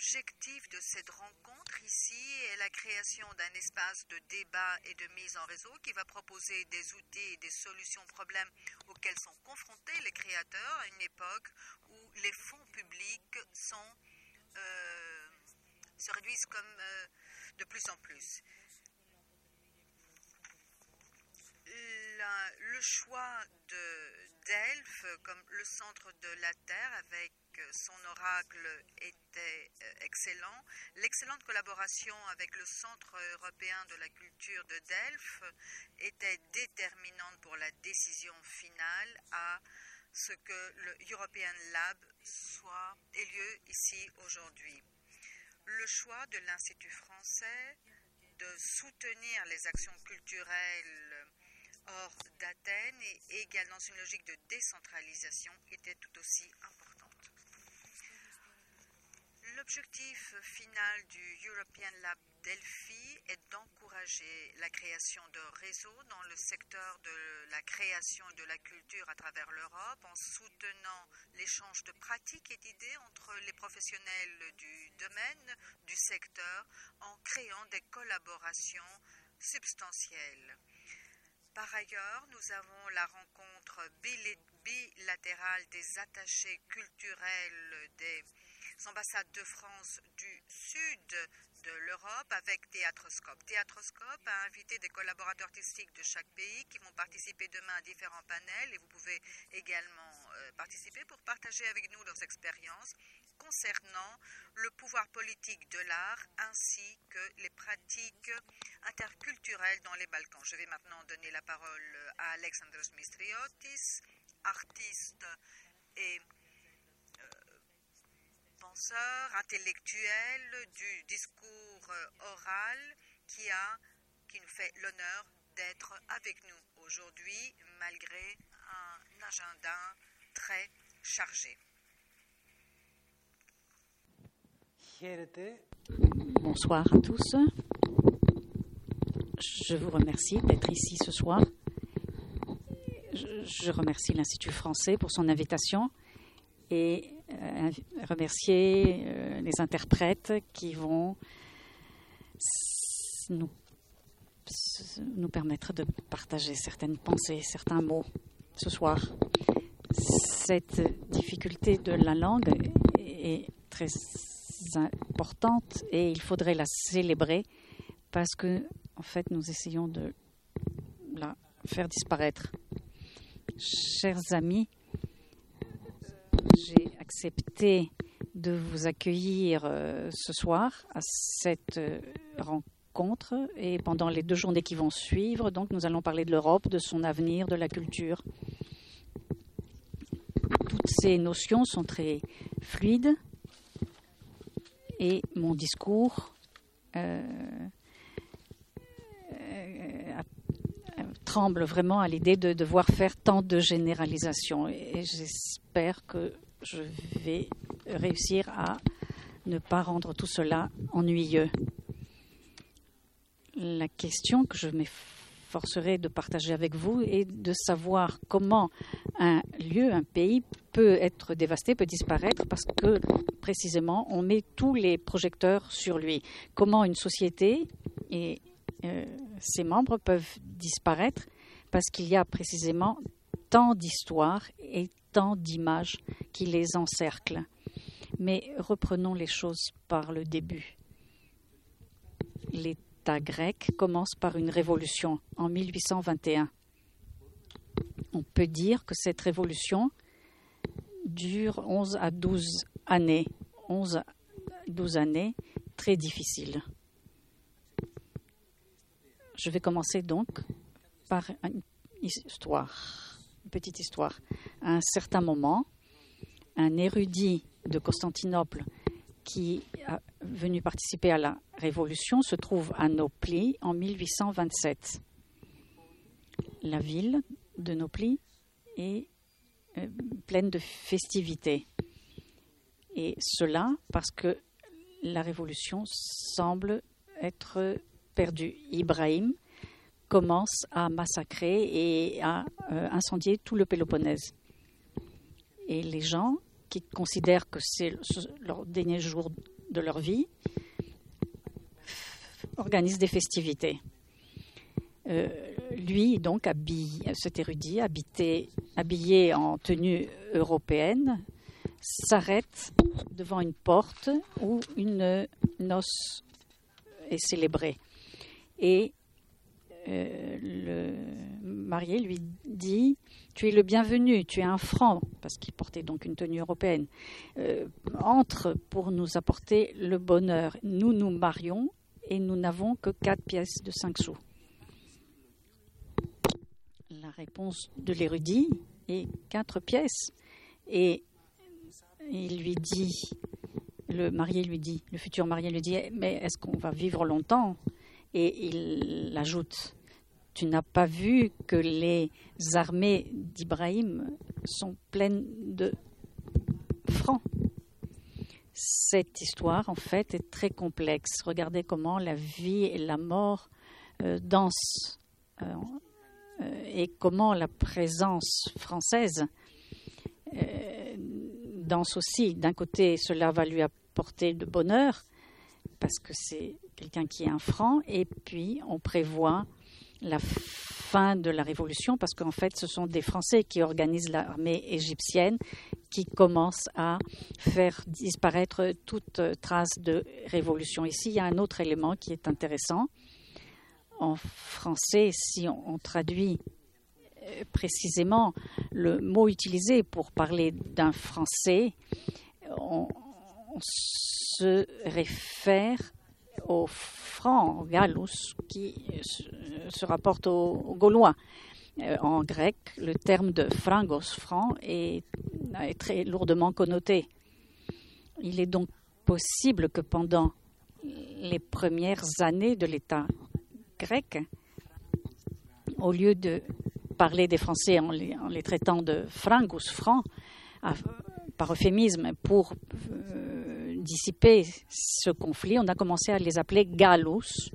L'objectif de cette rencontre ici est la création d'un espace de débat et de mise en réseau qui va proposer des outils et des solutions aux problèmes auxquels sont confrontés les créateurs à une époque où les fonds publics euh, se réduisent comme euh, de plus en plus. Le choix de Delphes comme le centre de la Terre avec son oracle était euh, excellent. L'excellente collaboration avec le Centre européen de la culture de Delphes était déterminante pour la décision finale à ce que le European Lab soit ait lieu ici aujourd'hui. Le choix de l'Institut français de soutenir les actions culturelles hors d'Athènes et également dans une logique de décentralisation était tout aussi importante. L'objectif final du European Lab Delphi est d'encourager la création de réseaux dans le secteur de la création de la culture à travers l'Europe en soutenant l'échange de pratiques et d'idées entre les professionnels du domaine, du secteur, en créant des collaborations substantielles. Par ailleurs, nous avons la rencontre bilatérale des attachés culturels des ambassades de France du sud de l'Europe avec Théâtroscope. Théâtroscope a invité des collaborateurs artistiques de chaque pays qui vont participer demain à différents panels et vous pouvez également euh, participer pour partager avec nous leurs expériences concernant le pouvoir politique de l'art ainsi que les pratiques interculturelles dans les Balkans. Je vais maintenant donner la parole à Alexandros Mistriotis, artiste et penseur intellectuel du discours oral qui, a, qui nous fait l'honneur d'être avec nous aujourd'hui malgré un agenda très chargé. Bonsoir à tous. Je vous remercie d'être ici ce soir. Je remercie l'Institut français pour son invitation et euh, remercier euh, les interprètes qui vont nous, nous permettre de partager certaines pensées, certains mots ce soir. Cette difficulté de la langue est très importante et il faudrait la célébrer parce que, en fait, nous essayons de la faire disparaître. Chers amis, j'ai accepté de vous accueillir euh, ce soir à cette euh, rencontre et pendant les deux journées qui vont suivre. Donc, nous allons parler de l'Europe, de son avenir, de la culture. Toutes ces notions sont très fluides et mon discours euh, tremble vraiment à l'idée de devoir faire tant de généralisations. Et j'espère que je vais réussir à ne pas rendre tout cela ennuyeux. La question que je m'efforcerai de partager avec vous est de savoir comment un lieu, un pays peut être dévasté, peut disparaître parce que précisément on met tous les projecteurs sur lui. Comment une société et euh, ses membres peuvent disparaître parce qu'il y a précisément tant d'histoires et tant d'images qui les encerclent. Mais reprenons les choses par le début. L'État grec commence par une révolution en 1821. On peut dire que cette révolution dure 11 à 12 années, 11 à 12 années très difficiles. Je vais commencer donc par une histoire, petite histoire. À un certain moment, un érudit de Constantinople qui est venu participer à la Révolution se trouve à Nopli en 1827. La ville de Nopli est euh, pleine de festivités. Et cela parce que la Révolution semble être perdue. Ibrahim commence à massacrer et à euh, incendier tout le Péloponnèse. Et les gens qui considèrent que c'est leur dernier jour de leur vie, organisent des festivités. Euh, lui, donc, habillé, cet érudit, habité, habillé en tenue européenne, s'arrête devant une porte où une noce est célébrée. Et euh, le marié lui dit Tu es le bienvenu, tu es un franc, parce qu'il portait donc une tenue européenne. Euh, entre pour nous apporter le bonheur. Nous nous marions et nous n'avons que quatre pièces de cinq sous. La réponse de l'érudit est quatre pièces. Et il lui dit, le marié lui dit, le futur marié lui dit, mais est-ce qu'on va vivre longtemps? Et il ajoute, tu n'as pas vu que les armées d'Ibrahim sont pleines de francs cette histoire, en fait, est très complexe. Regardez comment la vie et la mort euh, dansent euh, euh, et comment la présence française danse aussi. D'un côté, cela va lui apporter de bonheur parce que c'est quelqu'un qui est un franc, et puis on prévoit la fin de la révolution parce qu'en fait, ce sont des Français qui organisent l'armée égyptienne qui commence à faire disparaître toute trace de révolution. Ici, il y a un autre élément qui est intéressant. En français, si on, traduit euh, précisément le mot utilisé pour parler d'un Français, on, se réfère au franc, gallus, qui se, rapporte aux Gaulois. Euh, en grec, le terme de frangos, franc, est, très lourdement connoté. Il est donc possible que pendant les premières années de l'État grec, au lieu de parler des Français en les, traitant de frangus, francs, par euphémisme, pour euh, dissiper ce conflit, on a commencé à les appeler gallus,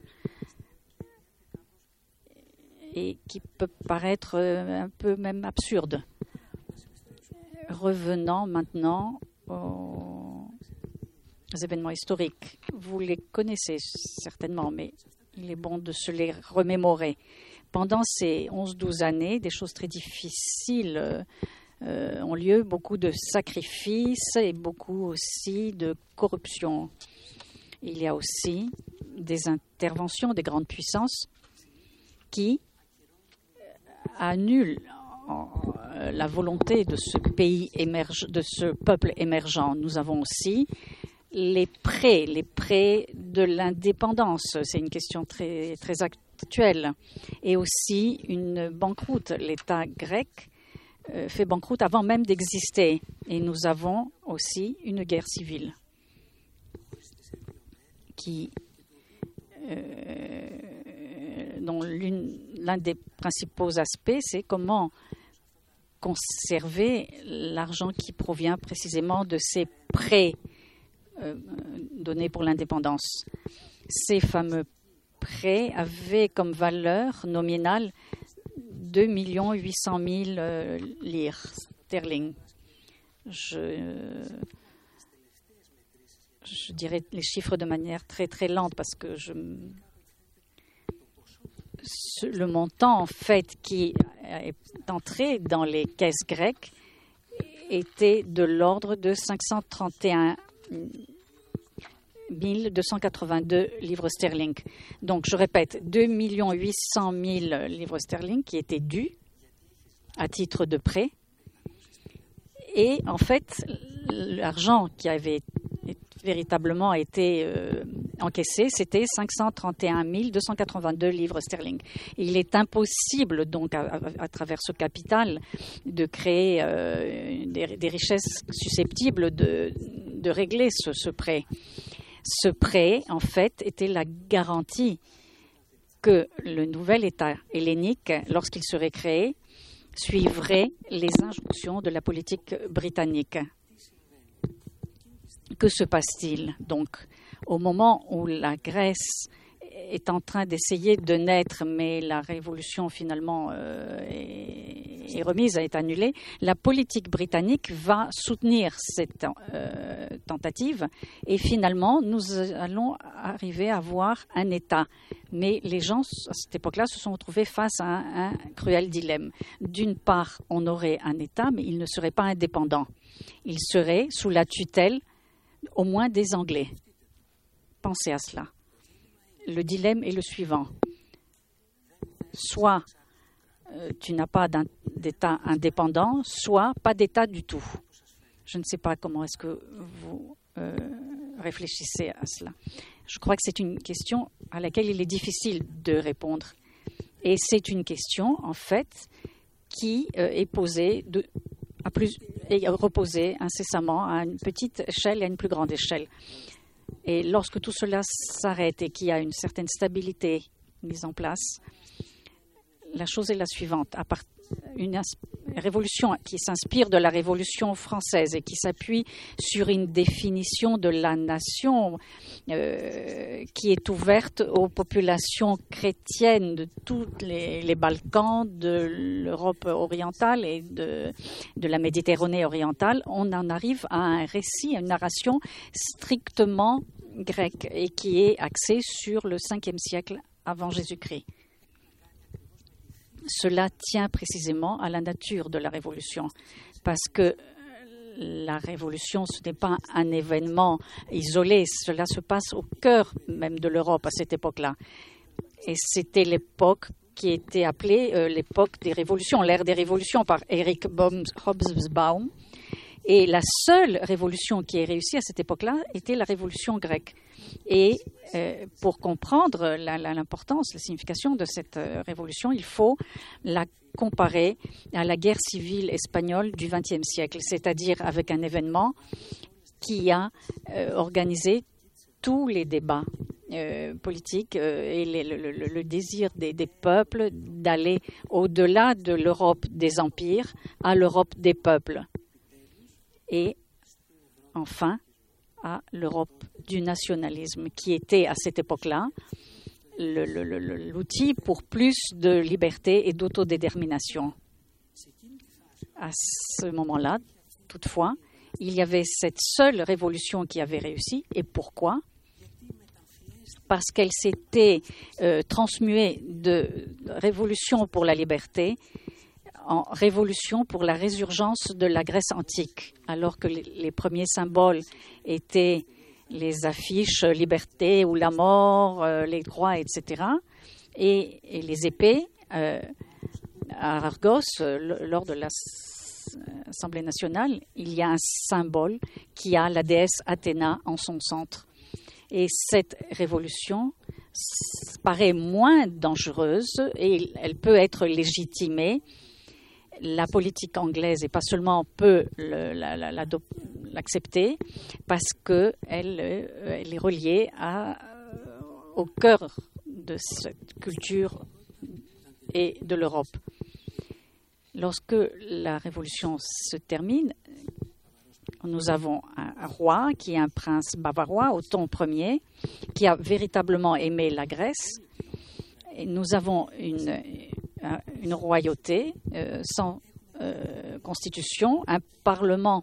et qui peut paraître euh, un peu même absurde. Revenons maintenant aux événements historiques. Vous les connaissez certainement, mais il est bon de se les remémorer. Pendant ces 11-12 années, des choses très difficiles euh, ont lieu, beaucoup de sacrifices et beaucoup aussi de corruption. Il y a aussi des interventions des grandes puissances qui annule euh, la volonté de ce pays émerge, de ce peuple émergent. Nous avons aussi les prêts, les prêts de l'indépendance. C'est une question très, très actuelle. Et aussi une banqueroute. L'État grec euh, fait banqueroute avant même d'exister. Et nous avons aussi une guerre civile qui euh, dont l'un des principaux aspects, c'est comment conserver l'argent qui provient précisément de ces prêts euh, donnés pour l'indépendance. Ces fameux prêts avaient comme valeur nominale 2 800 000 lire sterling. Je, dirais les chiffres de manière très très lente parce que le montant en fait qui est entré dans les caisses grecques était de l'ordre de 531 282 livres sterling. Donc, je répète, 2 800 000 livres sterling qui étaient dus à titre de prêt. Et en fait, l'argent qui avait véritablement été euh, encaissé, c'était 531 282 livres sterling. il est impossible, donc, à, travers ce capital, de créer euh, des, richesses susceptibles de, régler ce, ce, prêt. Ce prêt, en fait, était la garantie que le nouvel État hellénique, lorsqu'il serait créé, suivrait les injonctions de la politique britannique. Que se passe-t-il Donc, au moment où la Grèce est en train d'essayer de naître, mais la révolution finalement euh, est, remise, est annulée. La politique britannique va soutenir cette euh, tentative et finalement nous allons arriver à avoir un État. Mais les gens à cette époque-là se sont retrouvés face à un, un cruel dilemme. D'une part, on aurait un État, mais il ne serait pas indépendant. Il serait sous la tutelle au moins des Anglais. Pensez à cela le dilemme est le suivant. Soit euh, tu n'as pas d'État indépendant, soit pas d'État du tout. Je ne sais pas comment est-ce que vous euh, réfléchissez à cela. Je crois que c'est une question à laquelle il est difficile de répondre. Et c'est une question, en fait, qui euh, est posée à plus, et reposée incessamment à une petite échelle et à une plus grande échelle. Et lorsque tout cela s'arrête et qu'il y a une certaine stabilité mise en place, la chose est la suivante. Une révolution qui s'inspire de la révolution française et qui s'appuie sur une définition de la nation euh, qui est ouverte aux populations chrétiennes de tous les, Balkans, de l'Europe orientale et de, de la Méditerranée orientale, on en arrive à un récit, à une narration strictement grec et qui est axé sur le 5e siècle avant Jésus-Christ. Cela tient précisément à la nature de la révolution, parce que la révolution, ce n'est pas un événement isolé, cela se passe au cœur même de l'Europe à cette époque-là. Et c'était l'époque qui était appelée euh, l'époque des révolutions, l'ère des révolutions par Eric Hobsbawm, et la seule révolution qui ait réussi à cette époque-là était la révolution grecque. Et euh, pour comprendre l'importance, la, signification de cette euh, révolution, il faut la comparer à la guerre civile espagnole du XXe siècle, c'est-à-dire avec un événement qui a euh, organisé tous les débats politiques et le, désir des, des peuples d'aller au-delà de l'Europe des empires à l'Europe des peuples et enfin à l'Europe du nationalisme, qui était à cette époque-là l'outil pour plus de liberté et d'autodétermination. À ce moment-là, toutefois, il y avait cette seule révolution qui avait réussi. Et pourquoi? Parce qu'elle s'était euh, transmuée de révolution pour la liberté en révolution pour la résurgence de la Grèce antique, alors que les, premiers symboles étaient les affiches liberté ou la mort, euh, les droits, etc. Et, les épées euh, à Argos, lors de l'Assemblée nationale, il y a un symbole qui a la déesse Athéna en son centre. Et cette révolution paraît moins dangereuse et elle peut être légitimée la politique anglaise, et pas seulement peut l'accepter, parce qu'elle euh, elle est reliée euh, au cœur de cette culture et de l'Europe. Lorsque la révolution se termine, nous avons un roi qui est un prince bavarois, Othon Ier, qui a véritablement aimé la Grèce. Nous avons une, une royauté euh, sans euh, constitution, un parlement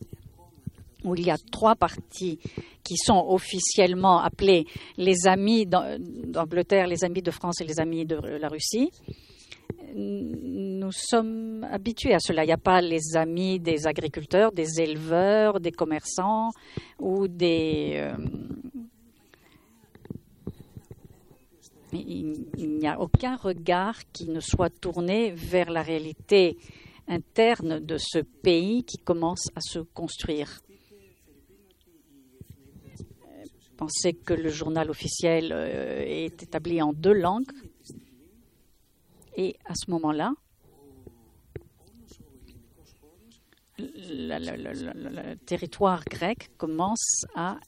où il y a trois partis qui sont officiellement appelés les amis d'Angleterre, les amis de France et les amis de la Russie. Nous sommes habitués à cela. Il n'y a pas les amis des agriculteurs, des éleveurs, des commerçants ou des, euh, il, n'y a aucun regard qui ne soit tourné vers la réalité interne de ce pays qui commence à se construire. Pensez que le journal officiel euh, est établi en deux langues. Et à ce moment-là, le territoire grec commence à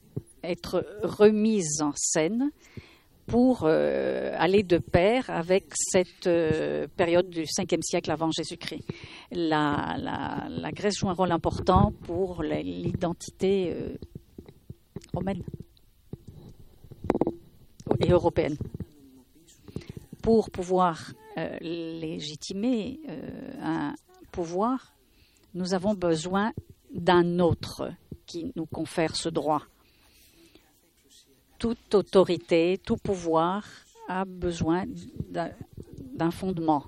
être remis en scène pour euh, aller de pair avec cette euh, période du 5e siècle avant Jésus-Christ. La, Grèce joue un rôle important pour l'identité euh, romaine et européenne. pour pouvoir légitimer un pouvoir, nous avons besoin d'un autre qui nous confère ce droit. Toute autorité, tout pouvoir a besoin d'un fondement,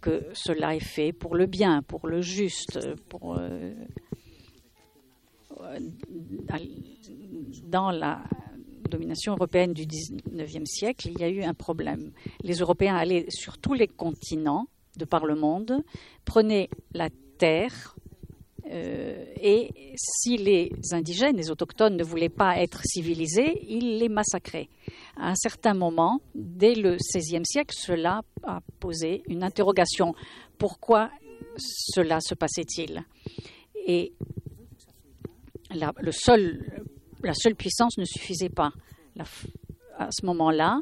que cela est fait pour le bien, pour le juste, euh, dans la domination européenne du XIXe siècle, il y a eu un problème. Les Européens allaient sur tous les continents de par le monde, prenaient la terre, euh, et si les indigènes, les autochtones ne voulaient pas être civilisés, ils les massacraient. À un certain moment, dès le XVIe siècle, cela a posé une interrogation. Pourquoi cela se passait-il? Et la, le seul, la seule puissance ne suffisait pas. à ce moment-là,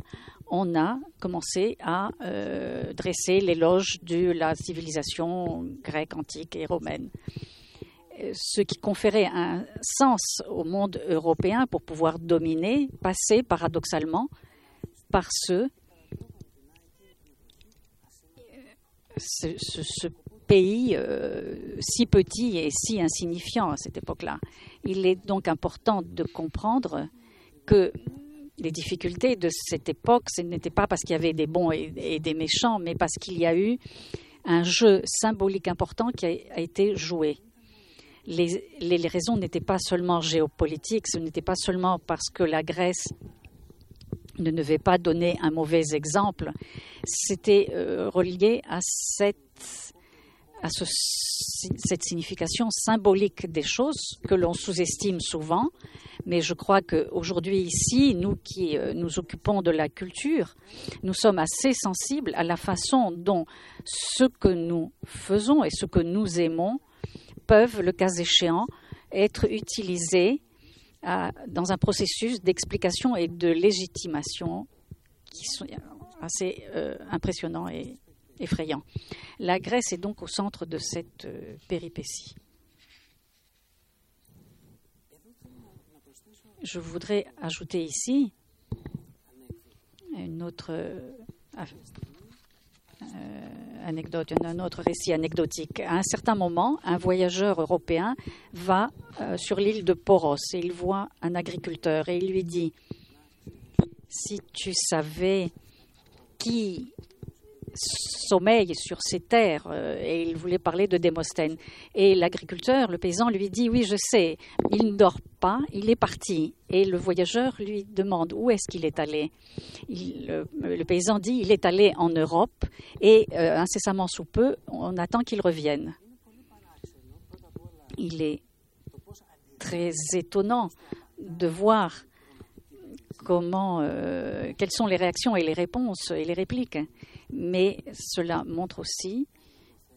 on a commencé à euh, dresser l'éloge de la civilisation grecque antique et romaine ce qui conférait un sens au monde européen pour pouvoir dominer passait paradoxalement par ce, pays euh, si petit et si insignifiant à cette époque-là. Il est donc important de comprendre que les difficultés de cette époque, ce n'était pas parce qu'il y avait des bons et, des méchants, mais parce qu'il y a eu un jeu symbolique important qui a été joué les, raisons n'étaient pas seulement géopolitiques, ce n'était pas seulement parce que la Grèce ne devait pas donner un mauvais exemple, c'était euh, relié à cette à cette signification symbolique des choses que l'on sous-estime souvent. Mais je crois qu'aujourd'hui, ici, nous qui euh, nous occupons de la culture, nous sommes assez sensibles à la façon dont ce que nous faisons et ce que nous aimons peuvent, le cas échéant, être utilisés euh, dans un processus d'explication et de légitimation qui sont assez euh, impressionnants et effrayants. La Grèce est donc au centre de cette euh, péripétie. Je voudrais ajouter ici une autre euh, anecdote, un autre récit anecdotique. À un certain moment, un voyageur européen va euh, sur l'île de Poros et il voit un agriculteur et il lui dit Si tu savais qui sommeille sur ces terres. Euh, et il voulait parler de Démosthène. Et l'agriculteur, le paysan, lui dit Oui, je sais, il ne dort pas, il est parti. Et le voyageur lui demande Où est-ce qu'il est allé? Le, paysan dit Il est allé en Europe et euh, incessamment sous peu, on attend qu'il revienne. Il est très étonnant de voir comment, euh, quelles sont les réactions et les réponses et les répliques mais cela montre aussi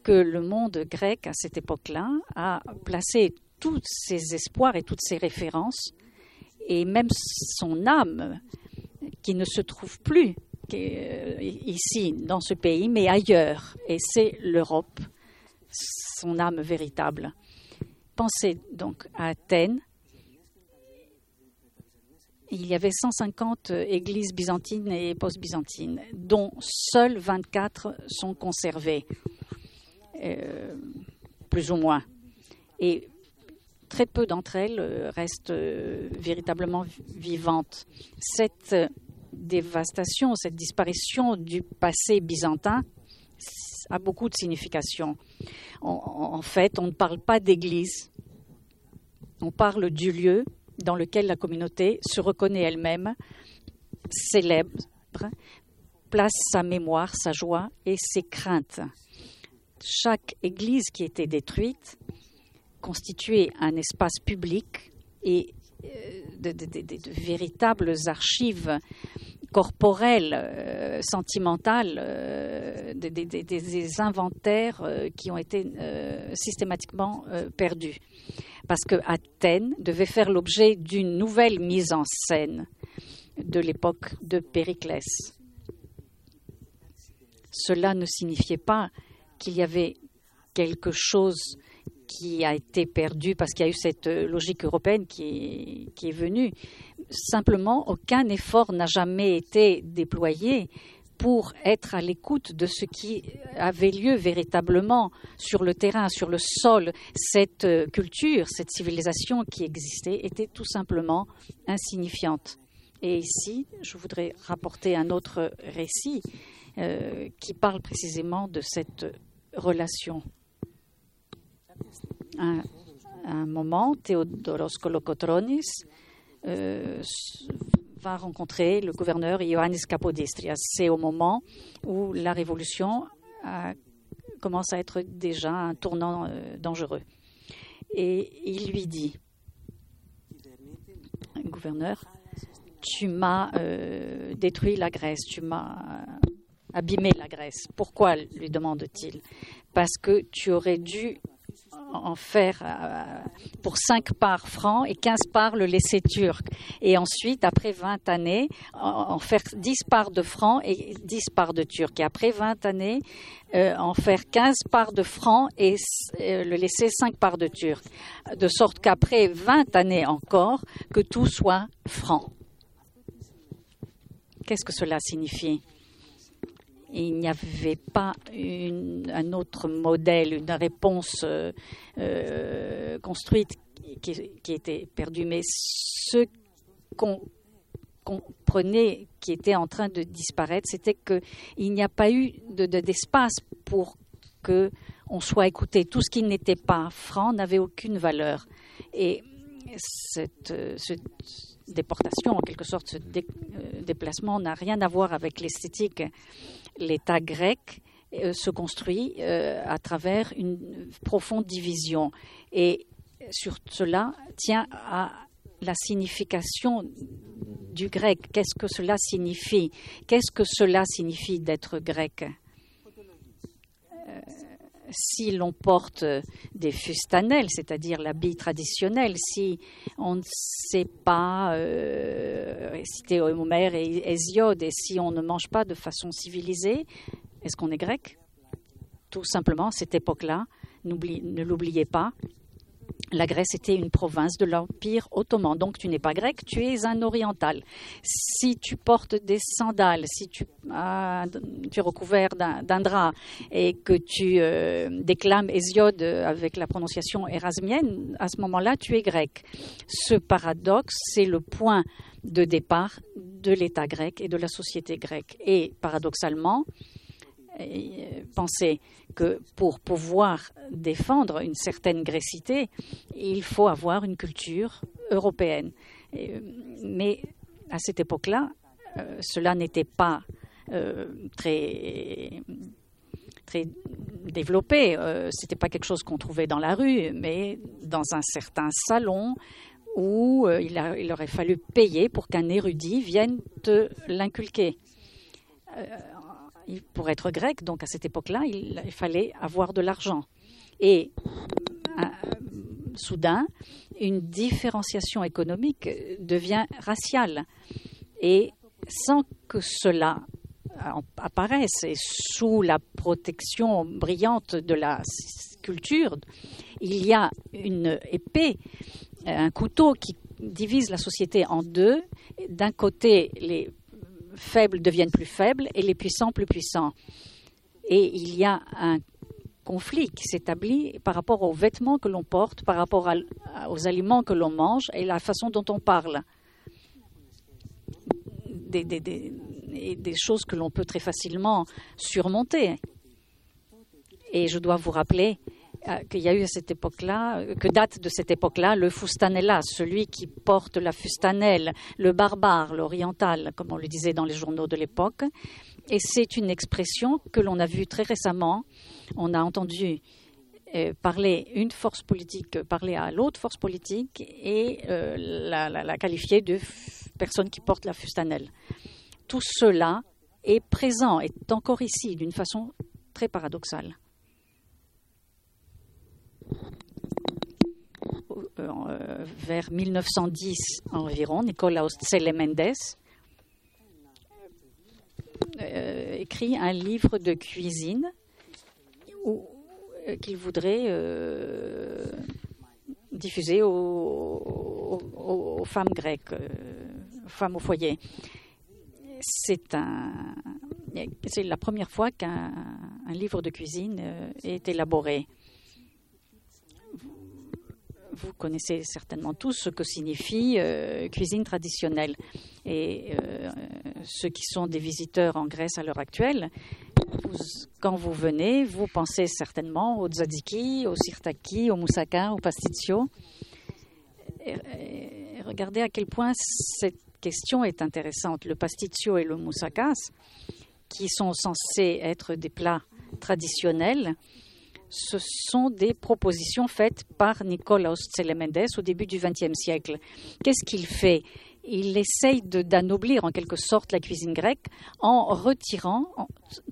que le monde grec à cette époque-là a placé tous ses espoirs et toutes ses références, et même son âme, qui ne se trouve plus euh, ici, dans ce pays, mais ailleurs, et c'est l'Europe, son âme véritable. Pensez donc à Athènes, il y avait 150 églises byzantines et post-byzantines, dont seules 24 sont conservées, euh, plus ou moins. Et très peu d'entre elles euh, restent euh, véritablement vivantes. Cette dévastation, cette disparition du passé byzantin a beaucoup de signification. en fait, on ne parle pas d'église, on parle du lieu dans lequel la communauté se reconnaît elle-même, célèbre, place sa mémoire, sa joie et ses craintes. Chaque église qui était détruite constituait un espace public et euh, de, véritables archives corporelles, euh, sentimentales, euh, des, inventaires qui ont été systématiquement perdus parce que Athènes devait faire l'objet d'une nouvelle mise en scène de l'époque de Périclès. Cela ne signifiait pas qu'il y avait quelque chose qui a été perdu parce qu'il y a eu cette logique européenne qui est, qui est venue. Simplement, aucun effort n'a jamais été déployé pour être à l'écoute de ce qui avait lieu véritablement sur le terrain, sur le sol. Cette euh, culture, cette civilisation qui existait était tout simplement insignifiante. Et ici, je voudrais rapporter un autre récit euh, qui parle précisément de cette relation. Un, un moment, Theodoros Kolokotronis euh, va rencontrer le gouverneur Ioannis Kapodistrias. C'est au moment où la révolution commence à être déjà un tournant euh, dangereux. Et il lui dit, gouverneur, tu m'as euh, détruit la Grèce, tu m'as abîmé la Grèce. Pourquoi lui demande-t-il? Parce que tu aurais dû en faire euh, pour 5 parts francs et 15 parts le laisser turc. Et ensuite, après 20 années, en faire 10 parts de francs et 10 parts de turc. Et après 20 années, euh, en faire 15 parts de francs et euh, le laisser 5 parts de turc. De sorte qu'après 20 années encore, que tout soit franc. Qu'est-ce que cela signifie? Il n'y avait pas un autre modèle, une réponse euh, euh, construite qui, était perdue. Mais ce qu'on comprenait qui était en train de disparaître, c'était qu'il n'y a pas eu d'espace pour que on soit écouté. Tout ce qui n'était pas franc n'avait aucune valeur. Et cette, cette déportation, en quelque sorte, ce euh, déplacement n'a rien à voir avec l'esthétique. L'État grec euh, se construit euh, à travers une profonde division. Et sur cela tient à la signification du grec. Qu'est-ce que cela signifie? Qu'est-ce que cela signifie d'être grec? Si l'on porte des fustanelles, c'est-à-dire l'habit traditionnel, si on ne sait pas euh, réciter Homère et Hésiode, et si on ne mange pas de façon civilisée, est-ce qu'on est grec? Tout simplement, cette époque-là, ne l'oubliez pas, la Grèce était une province de l'Empire ottoman. Donc tu n'es pas grec, tu es un oriental. Si tu portes des sandales, si tu, es recouvert d'un drap et que tu euh, déclames Hésiode avec la prononciation érasmienne, à ce moment-là, tu es grec. Ce paradoxe, c'est le point de départ de l'État grec et de la société grecque. Et paradoxalement, penser que pour pouvoir défendre une certaine grécité, il faut avoir une culture européenne. Euh, mais à cette époque-là, euh, cela n'était pas très très développé. Ce n'était pas quelque chose qu'on trouvait dans la rue, mais dans un certain salon où il, il, aurait fallu payer pour qu'un érudit vienne te l'inculquer pour être grec, donc à cette époque-là, il, fallait avoir de l'argent. Et euh, soudain, une différenciation économique devient raciale. Et sans que cela apparaisse, et sous la protection brillante de la culture, il y a une épée, un couteau qui divise la société en deux. D'un côté, les faibles deviennent plus faibles et les puissants plus puissants. Et il y a un conflit qui s'établit par rapport aux vêtements que l'on porte, par rapport aux aliments que l'on mange et la façon dont on parle. Des, choses que l'on peut très facilement surmonter. Et je dois vous rappeler qu'il y a eu à cette époque-là, euh, que date de cette époque-là le fustanella, celui qui porte la fustanelle, le barbare, l'oriental, comme on le disait dans les journaux de l'époque. Et c'est une expression que l'on a vue très récemment. On a entendu euh, parler une force politique, parler à l'autre force politique et la, qualifier de personne qui porte la fustanelle. Tout cela est présent, est encore ici d'une façon très paradoxale. Euh, vers 1910 environ, Nicolaus Tselemendes euh, écrit un livre de cuisine euh, qu'il voudrait diffuser aux, femmes grecques, femmes au foyer. C'est la première fois qu'un livre de cuisine est élaboré. Vous connaissez certainement tous ce que signifie cuisine traditionnelle. Et ceux qui sont des visiteurs en Grèce à l'heure actuelle, quand vous venez, vous pensez certainement au tzatziki, au sirtaki, au moussaka, au pasticcio. regardez à quel point cette question est intéressante. Le pasticcio et le moussaka, qui sont censés être des plats traditionnels, ce sont des propositions faites par Nikolaos Tselemendes au début du XXe siècle. Qu'est-ce qu'il fait? Il essaye d'anoblir en quelque sorte la cuisine grecque en retirant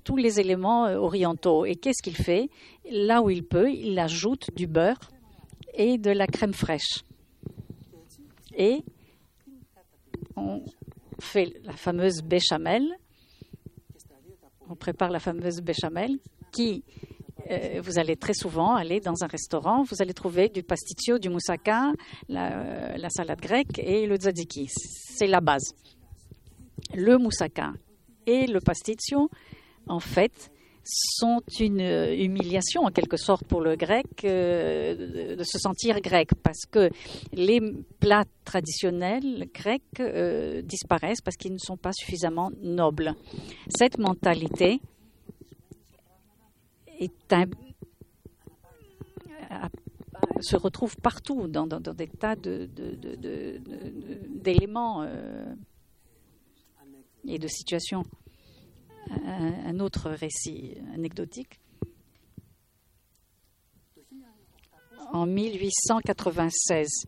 tous les éléments euh, orientaux. Et qu'est-ce qu'il fait? Là où il peut, il ajoute du beurre et de la crème fraîche. Et on fait la fameuse béchamel. On prépare la fameuse béchamel qui euh, vous allez très souvent aller dans un restaurant, vous allez trouver du pasticcio, du moussaka, la, la salade grecque et le tzatziki. C'est la base. Le moussaka et le pasticcio, en fait, sont une humiliation en quelque sorte pour le grec euh, de se sentir grec parce que les plats traditionnels grecs euh, disparaissent parce qu'ils ne sont pas suffisamment nobles. Cette mentalité se retrouve partout dans, des tas d'éléments euh, et de situations. Un, autre récit anecdotique. En 1896,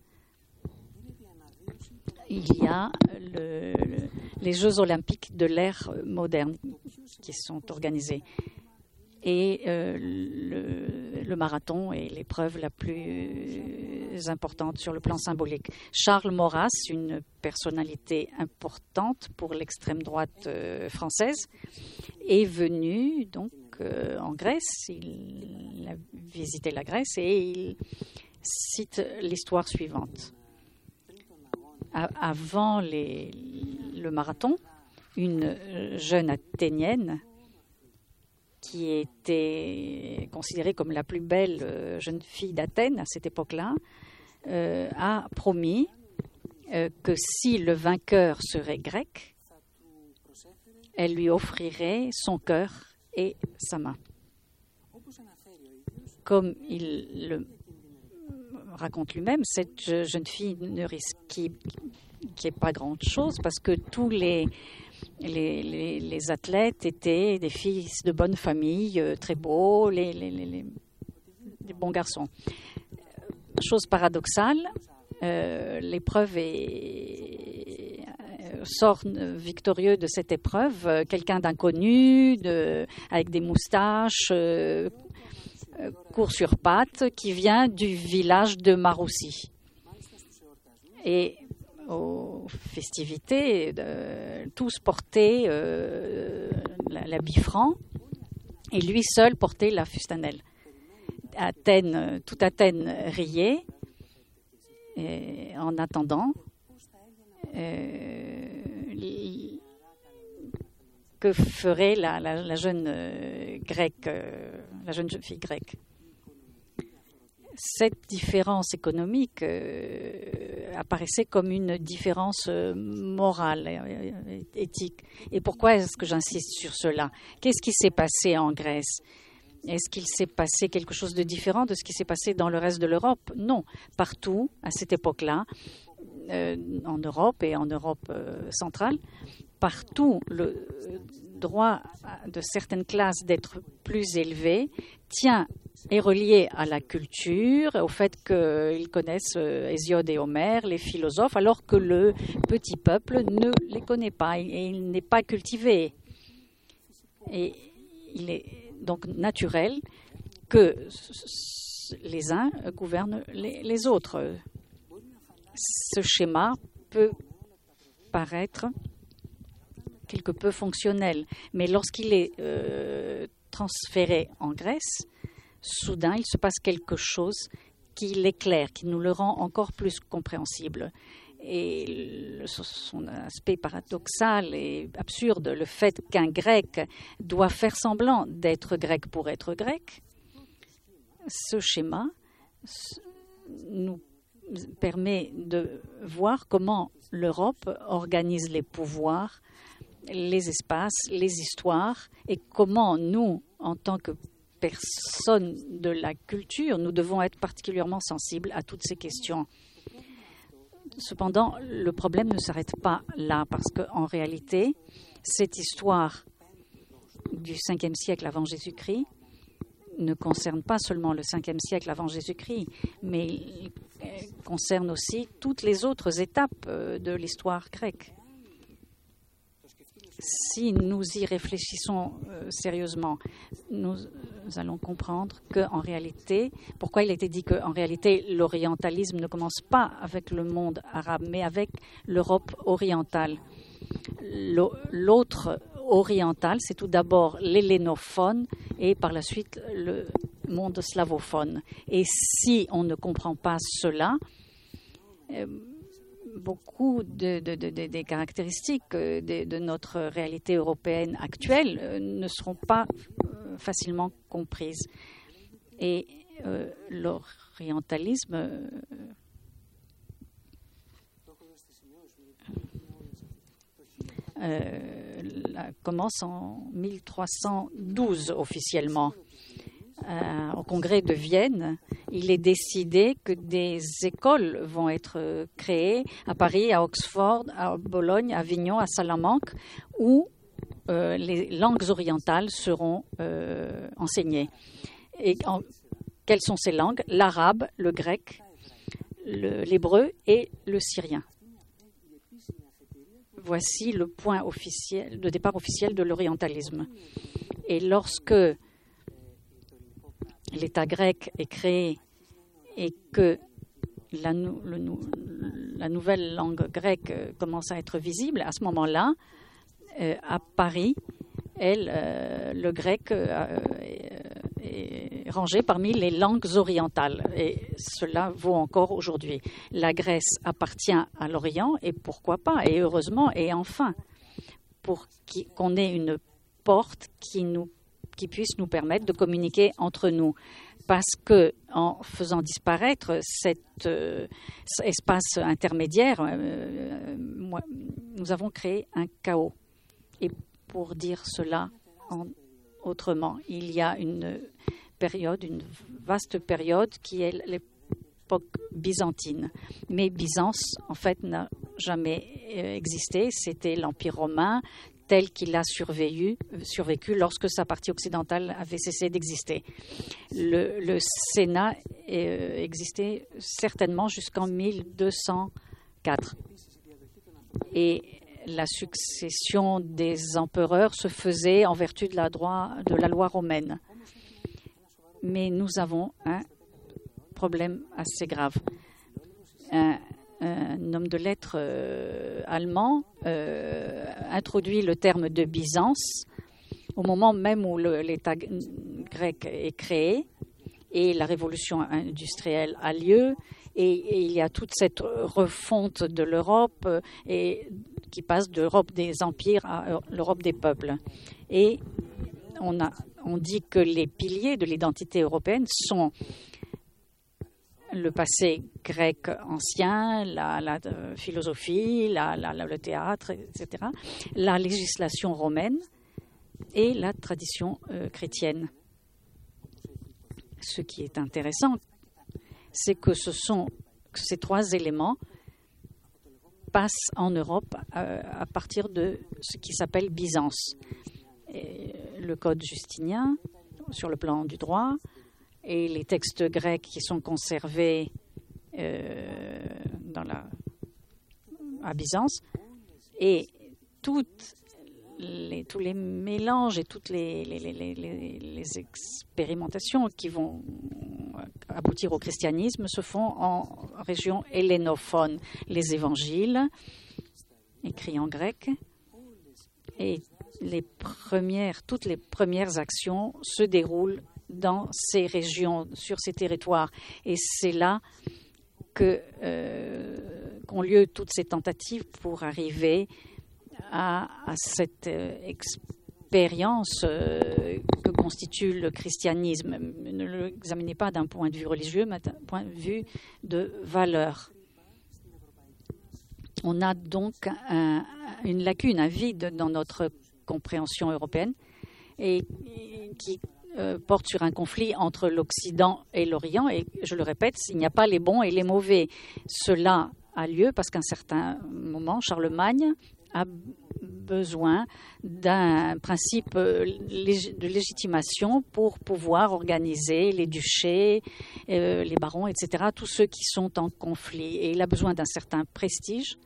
il y a les Jeux olympiques de l'ère moderne qui sont organisés et euh, le, marathon est l'épreuve la plus importante sur le plan symbolique. Charles Maurras, une personnalité importante pour l'extrême droite euh, française, est venu donc euh, en Grèce. Il a visité la Grèce et il cite l'histoire suivante. avant le marathon, une jeune Athénienne qui était considérée comme la plus belle euh, jeune fille d'Athènes à cette époque-là, euh, a promis euh, que si le vainqueur serait grec, elle lui offrirait son cœur et sa main. Comme il le raconte lui-même, cette jeune fille ne risquait pas grand-chose parce que tous les les, athlètes étaient des fils de bonne famille, euh, très beaux, les, les, bons garçons. Chose paradoxale, euh, l'épreuve est, euh, sort victorieux de cette épreuve quelqu'un d'inconnu, avec des moustaches, court sur pattes, qui vient du village de Maroussi. Aux festivités, tous portaient euh, l'habit franc et lui seul portait la fustanelle. Athènes, toute Athènes riait en attendant euh, que ferait la, jeune euh, grecque, la jeune fille grecque? Cette différence économique euh, apparaissait comme une différence euh, morale, euh, éthique. Et pourquoi est-ce que j'insiste sur cela? Qu'est-ce qui s'est passé en Grèce? Est-ce qu'il s'est passé quelque chose de différent de ce qui s'est passé dans le reste de l'Europe? Non. Partout, à cette époque-là, en Europe et en Europe centrale, partout, le droit de certaines classes d'être plus élevé tient est relié à la culture, au fait qu'ils connaissent euh, Hésiode et Homère, les philosophes, alors que le petit peuple ne les connaît pas et il n'est pas cultivé. Et il est donc naturel que les uns gouvernent les, autres. Ce schéma peut paraître quelque peu fonctionnel, mais lorsqu'il est euh, transféré en Grèce, soudain, il se passe quelque chose qui l'éclaire, qui nous le rend encore plus compréhensible. et son aspect paradoxal et absurde, le fait qu'un grec doit faire semblant d'être grec pour être grec, ce schéma nous permet de voir comment l'Europe organise les pouvoirs, les espaces, les histoires et comment nous, en tant que personnes de la culture, nous devons être particulièrement sensibles à toutes ces questions. Cependant, le problème ne s'arrête pas là parce qu'en réalité, cette histoire du 5e siècle avant Jésus-Christ ne concerne pas seulement le 5e siècle avant Jésus-Christ, mais concerne aussi toutes les autres étapes euh, de l'histoire grecque. Si nous y réfléchissons euh, sérieusement, nous, allons comprendre qu'en réalité, pourquoi il a été dit qu'en réalité l'orientalisme ne commence pas avec le monde arabe, mais avec l'Europe orientale. L'autre oriental, c'est tout d'abord l'hellénophone et par la suite le monde slavophone. Et si on ne comprend pas cela, euh, beaucoup de, des caractéristiques euh, de, notre réalité européenne actuelle euh, ne seront pas facilement comprises. Et l'orientalisme commence en 1312 officiellement. Euh, au congrès de Vienne, il est décidé que des écoles vont être créées à Paris, à Oxford, à Bologne, à Avignon, à Salamanque, où euh, les langues orientales seront euh, enseignées. Et quelles sont ces langues? L'arabe, le grec, l'hébreu et le syrien. Voici le point officiel, le départ officiel de l'orientalisme. Et lorsque l'État grec est créé et que la, nouvelle langue grecque euh, commence à être visible, à ce moment-là, euh, à Paris, euh, le grec est rangé parmi les langues orientales. Et cela vaut encore aujourd'hui. La Grèce appartient à l'Orient et pourquoi pas, et heureusement, et enfin, pour qu'on ait une porte qui nous qui puisse nous permettre de communiquer entre nous. Parce que en faisant disparaître cet euh, espace intermédiaire, euh, nous avons créé un chaos. Et pour dire cela autrement, il y a une période, une vaste période qui est l'époque byzantine. Mais Byzance, en fait, n'a jamais euh, existé. C'était l'Empire romain, tel qu'il a survécu, survécu lorsque sa partie occidentale avait cessé d'exister. Le, Sénat euh, existait certainement jusqu'en 1204. Et la succession des empereurs se faisait en vertu de la, loi romaine. Mais nous avons un problème assez grave. Un, un homme de lettres euh, allemand euh, introduit le terme de Byzance au moment même où l'État grec est créé et la révolution industrielle a lieu et, il y a toute cette refonte de l'Europe et qui passe de l'Europe des empires à l'Europe des peuples. Et on, a, on dit que les piliers de l'identité européenne sont le passé grec ancien, la, euh, philosophie, le théâtre, etc., la législation romaine et la tradition euh, chrétienne. Ce qui est intéressant, c'est que ces trois éléments passent en Europe euh, à, partir de ce qui s'appelle Byzance. le code justinien sur le plan du droit, et les textes grecs qui sont conservés euh, dans la, à Byzance et toutes les, tous les mélanges et toutes les, les, expérimentations qui vont aboutir au christianisme se font en région hellénophone. Les évangiles, écrits en grec, et les premières, toutes les premières actions se déroulent dans ces régions, sur ces territoires. Et c'est là euh, qu'ont lieu toutes ces tentatives pour arriver à, cette euh, expérience euh, que constitue le christianisme. Ne l'examinez pas d'un point de vue religieux, mais d'un point de vue de valeur. On a donc une lacune, un vide dans notre compréhension européenne et qui euh, porte sur un conflit entre l'Occident et l'Orient. Et je le répète, il n'y a pas les bons et les mauvais. Cela a lieu parce qu'à un certain moment, Charlemagne a besoin d'un principe euh, de légitimation pour pouvoir organiser les duchés, euh, les barons, etc., tous ceux qui sont en conflit. Et il a besoin d'un certain prestige.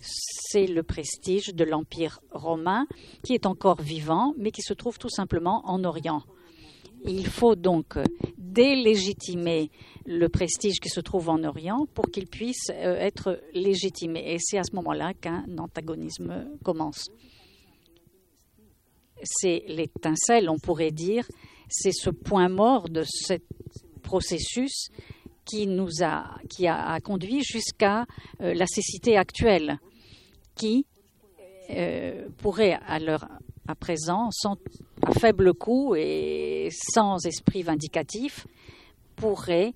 C'est le prestige de l'Empire romain qui est encore vivant, mais qui se trouve tout simplement en Orient. Il faut donc délégitimer le prestige qui se trouve en Orient pour qu'il puisse euh, être légitimé. Et c'est à ce moment-là qu'un antagonisme commence. C'est l'étincelle, on pourrait dire, c'est ce point mort de ce processus qui nous a, qui a, conduit jusqu'à euh, la cécité actuelle, qui euh, pourrait à l'heure à présent, à faible coût et sans esprit vindicatif, pourrait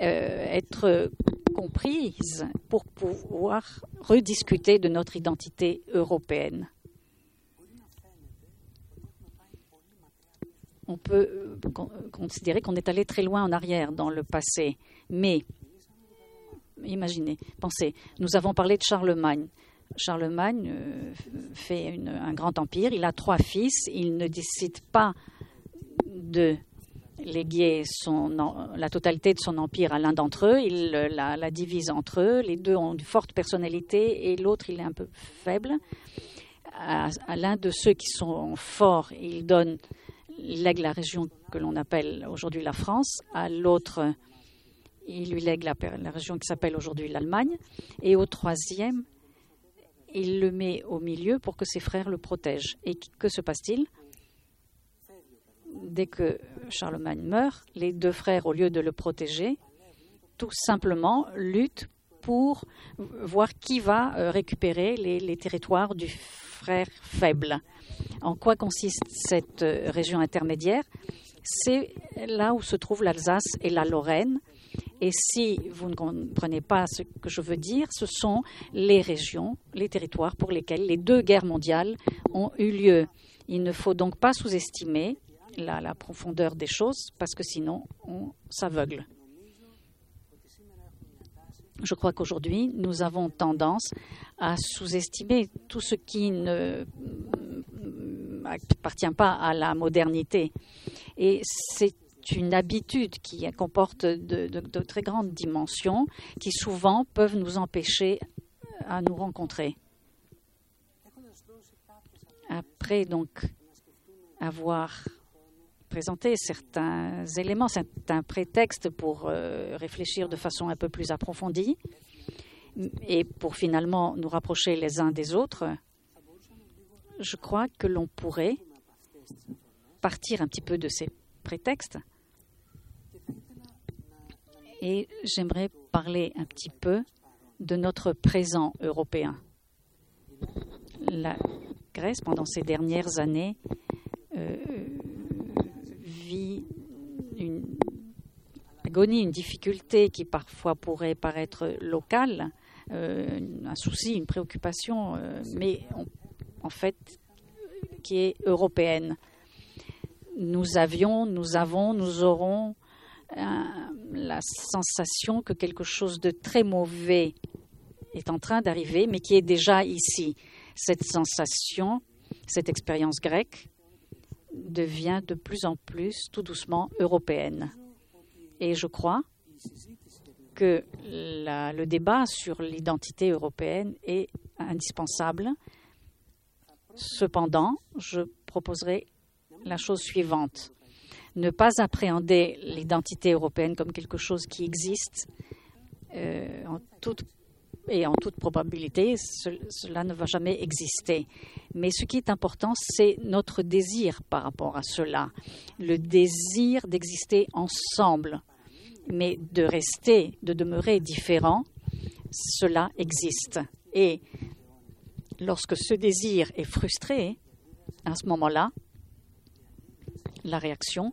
euh, être comprise pour pouvoir rediscuter de notre identité européenne. On peut euh, considérer qu'on est allé très loin en arrière dans le passé, mais imaginez, pensez, nous avons parlé de Charlemagne. Charlemagne euh, fait un grand empire, il a trois fils, il ne décide pas de léguer la totalité de son empire à l'un d'entre eux, il la, divise entre eux, les deux ont une forte personnalité et l'autre il est un peu faible. À, l'un de ceux qui sont forts, il donne lègue la région que l'on appelle aujourd'hui la France, à l'autre il lui lègue la région qui s'appelle aujourd'hui l'Allemagne, et au troisième, il le met au milieu pour que ses frères le protègent. Et que se passe-t-il? Dès que Charlemagne meurt, les deux frères, au lieu de le protéger, tout simplement luttent pour voir qui va euh, récupérer les, territoires du frère faible. En quoi consiste cette euh, région intermédiaire? C'est là où se trouvent l'Alsace et la Lorraine, et si vous ne comprenez pas ce que je veux dire, ce sont les régions, les territoires pour lesquels les deux guerres mondiales ont eu lieu. Il ne faut donc pas sous-estimer la, profondeur des choses parce que sinon on s'aveugle. Je crois qu'aujourd'hui, nous avons tendance à sous-estimer tout ce qui ne appartient pas à la modernité. Et c'est une habitude qui comporte de, très grandes dimensions qui souvent peuvent nous empêcher à nous rencontrer. Après donc avoir présenté certains éléments, certains prétextes pour euh, réfléchir de façon un peu plus approfondie et pour finalement nous rapprocher les uns des autres, je crois que l'on pourrait partir un petit peu de ces prétextes et j'aimerais parler un petit peu de notre présent européen. La Grèce, pendant ces dernières années, euh, vit une agonie, une difficulté qui parfois pourrait paraître locale, euh, un souci, une préoccupation, euh, mais en fait qui est européenne. Nous avions, nous avons, nous aurons la sensation que quelque chose de très mauvais est en train d'arriver, mais qui est déjà ici. Cette sensation, cette expérience grecque devient de plus en plus, tout doucement, européenne. Et je crois que le débat sur l'identité européenne est indispensable. Cependant, je proposerai la chose suivante ne pas appréhender l'identité européenne comme quelque chose qui existe euh, et en toute probabilité, cela ne va jamais exister. Mais ce qui est important, c'est notre désir par rapport à cela, le désir d'exister ensemble, mais de rester, de demeurer différent cela existe. Et lorsque ce désir est frustré, à ce moment-là, la réaction,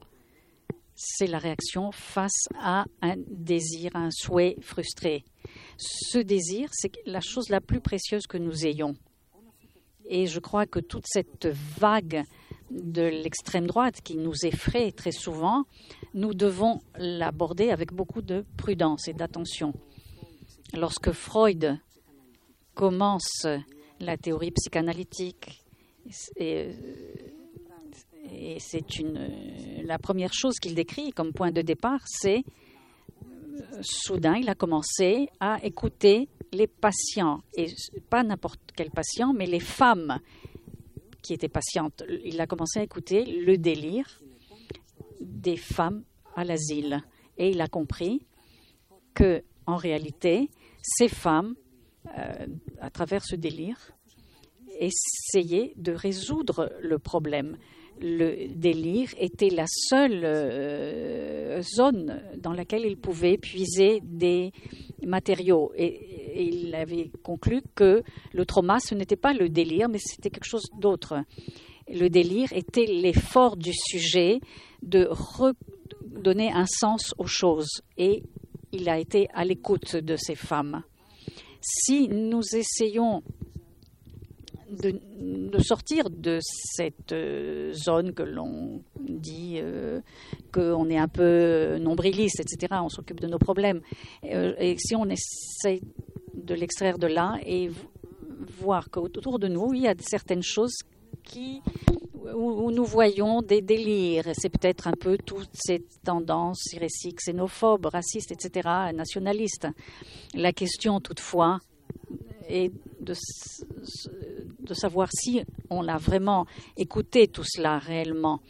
c'est la réaction face à un désir, un souhait frustré. Ce désir, c'est la chose la plus précieuse que nous ayons. Et je crois que toute cette vague de l'extrême droite qui nous effraie très souvent, nous devons l'aborder avec beaucoup de prudence et d'attention. Lorsque Freud commence la théorie psychanalytique, et, c'est une la première chose qu'il décrit comme point de départ, c'est soudain il a commencé à écouter les patients et pas n'importe quel patient, mais les femmes qui étaient patientes. Il a commencé à écouter le délire des femmes à l'asile et il a compris que en réalité ces femmes euh, à travers ce délire, essayer de résoudre le problème. Le délire était la seule euh, zone dans laquelle il pouvait puiser des matériaux. Et, il avait conclu que le trauma, ce n'était pas le délire, mais c'était quelque chose d'autre. Le délire était l'effort du sujet de redonner un sens aux choses. Et il a été à l'écoute de ces femmes si nous essayons de, sortir de cette euh, zone que l'on dit euh, qu'on est un peu nombriliste, etc., on s'occupe de nos problèmes, euh, et si on essaie de l'extraire de là et voir qu'autour de nous, il y a certaines choses qui où, nous voyons des délires. C'est peut-être un peu toutes ces tendances récits xénophobes, racistes, etc., nationalistes. La question, toutefois, est de, savoir si on a vraiment écouté tout cela réellement.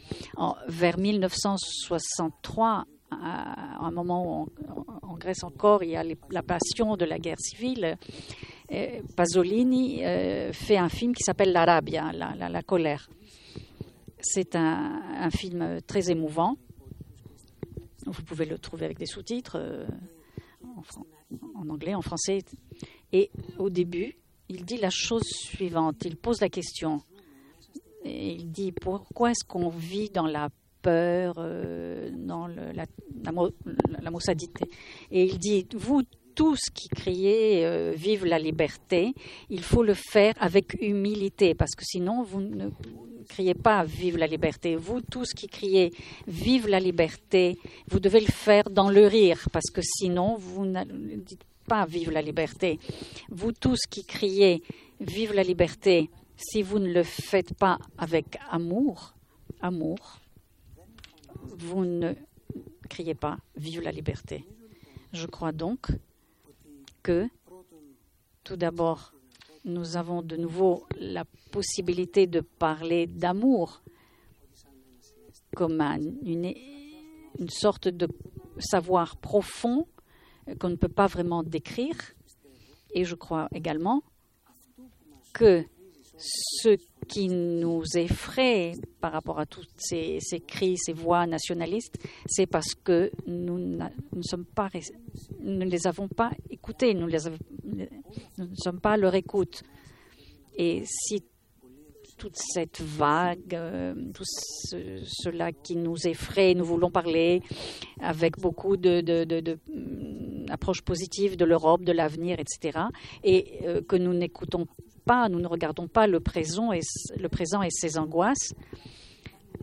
vers 1963, à un moment où en Grèce encore, il y a la passion de la guerre civile, Pasolini euh, fait un film qui s'appelle L'Arabia, la, colère. C'est un, film très émouvant. Vous pouvez le trouver avec des sous-titres euh, en, anglais, en français. Et au début, il dit la chose suivante. Il pose la question. Il dit pourquoi est-ce qu'on vit dans la peur, euh, dans la, la, la, Et il dit vous tous qui criez euh, Vive la liberté, il faut le faire avec humilité, parce que sinon vous ne criez pas Vive la liberté. Vous tous qui criez Vive la liberté, vous devez le faire dans le rire, parce que sinon vous ne dites pas Vive la liberté. Vous tous qui criez Vive la liberté, si vous ne le faites pas avec amour, amour, vous ne criez pas Vive la liberté. Je crois donc que, tout d'abord, nous avons de nouveau la possibilité de parler d'amour comme une, une, sorte de savoir profond qu'on ne peut pas vraiment décrire. Et je crois également que ce qui nous effraie par rapport à toutes ces, cris, ces voix nationalistes, c'est parce que nous, ne sommes pas, nous ne les avons pas écoutés, nous, ne sommes pas à leur écoute. Et si toute cette vague, euh, tout cela qui nous effraie, nous voulons parler avec beaucoup de, approches positives de l'Europe, de l'avenir, etc., et euh, que nous n'écoutons pas, nous ne regardons pas le présent et, ses angoisses.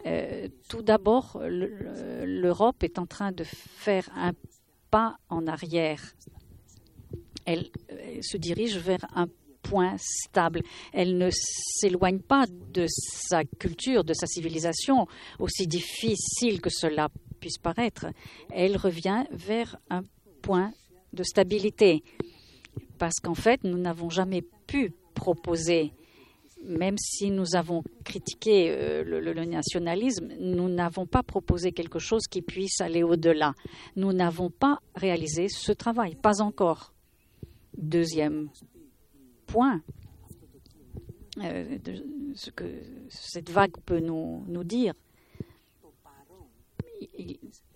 Euh, tout d'abord, l'Europe est en train de faire un pas en arrière. Elle, se dirige vers un point stable. Elle ne s'éloigne pas de sa culture, de sa civilisation, aussi difficile que cela puisse paraître. Elle revient vers un point de stabilité. Parce qu'en fait, nous n'avons jamais pu proposer, même si nous avons critiqué euh, le, nationalisme, nous n'avons pas proposé quelque chose qui puisse aller au-delà. Nous n'avons pas réalisé ce travail, pas encore. Deuxième point, euh, ce que cette vague peut nous, nous dire,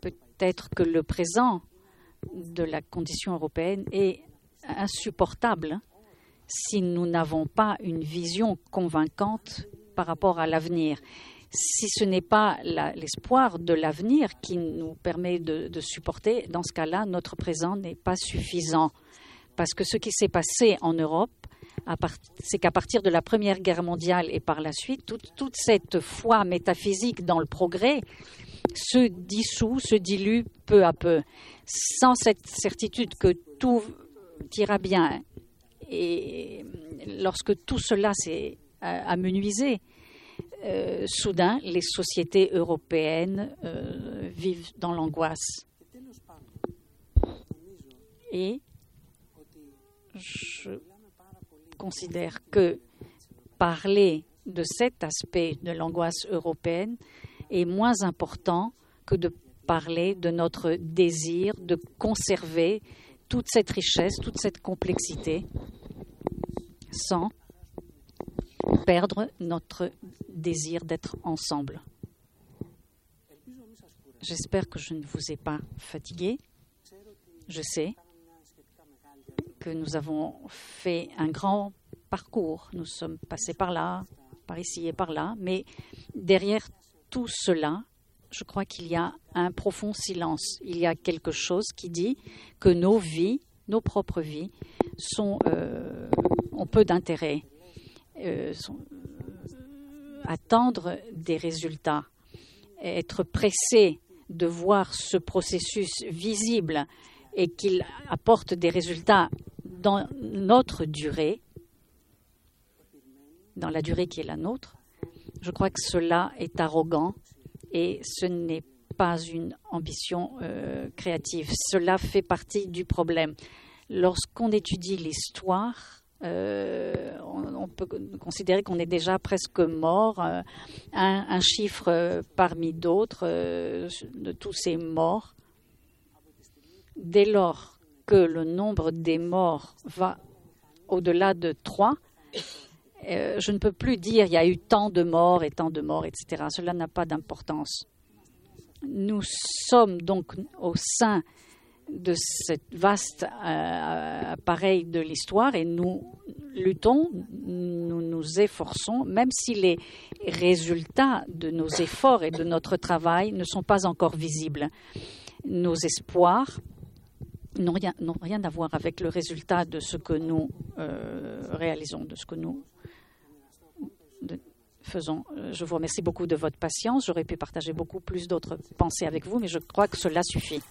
peut-être que le présent de la condition européenne est insupportable si nous n'avons pas une vision convaincante par rapport à l'avenir. Si ce n'est pas l'espoir de l'avenir qui nous permet de, supporter, dans ce cas-là, notre présent n'est pas suffisant. Parce que ce qui s'est passé en Europe, c'est qu'à partir de la Première Guerre mondiale et par la suite, toute, cette foi métaphysique dans le progrès se dissout, se dilue peu à peu, sans cette certitude que tout ira bien. Et lorsque tout cela s'est amenuisé, euh, soudain, les sociétés européennes euh, vivent dans l'angoisse. Et je considère que parler de cet aspect de l'angoisse européenne est moins important que de parler de notre désir de conserver toute cette richesse, toute cette complexité, sans perdre notre désir d'être ensemble. J'espère que je ne vous ai pas fatigué. Je sais que nous avons fait un grand parcours. Nous sommes passés par là, par ici et par là. Mais derrière tout cela, je crois qu'il y a un profond silence. Il y a quelque chose qui dit que nos vies, nos propres vies, euh, ont peu d'intérêt. Euh, attendre des résultats, être pressé de voir ce processus visible et qu'il apporte des résultats dans notre durée, dans la durée qui est la nôtre, je crois que cela est arrogant et ce n'est pas une ambition euh, créative. Cela fait partie du problème. Lorsqu'on étudie l'histoire, euh, on, peut considérer qu'on est déjà presque mort. Euh, un, un, chiffre parmi d'autres de tous ces morts. Dès lors que le nombre des morts va au-delà de trois, euh, je ne peux plus dire il y a eu tant de morts et tant de morts, etc. Cela n'a pas d'importance. Nous sommes donc au sein de ce vaste euh, appareil de l'histoire et nous luttons, nous nous efforçons, même si les résultats de nos efforts et de notre travail ne sont pas encore visibles. Nos espoirs n'ont rien, rien, à voir avec le résultat de ce que nous euh, réalisons, de ce que nous Euh, je vous remercie beaucoup de votre patience. J'aurais pu partager beaucoup plus d'autres pensées avec vous, mais je crois que cela suffit.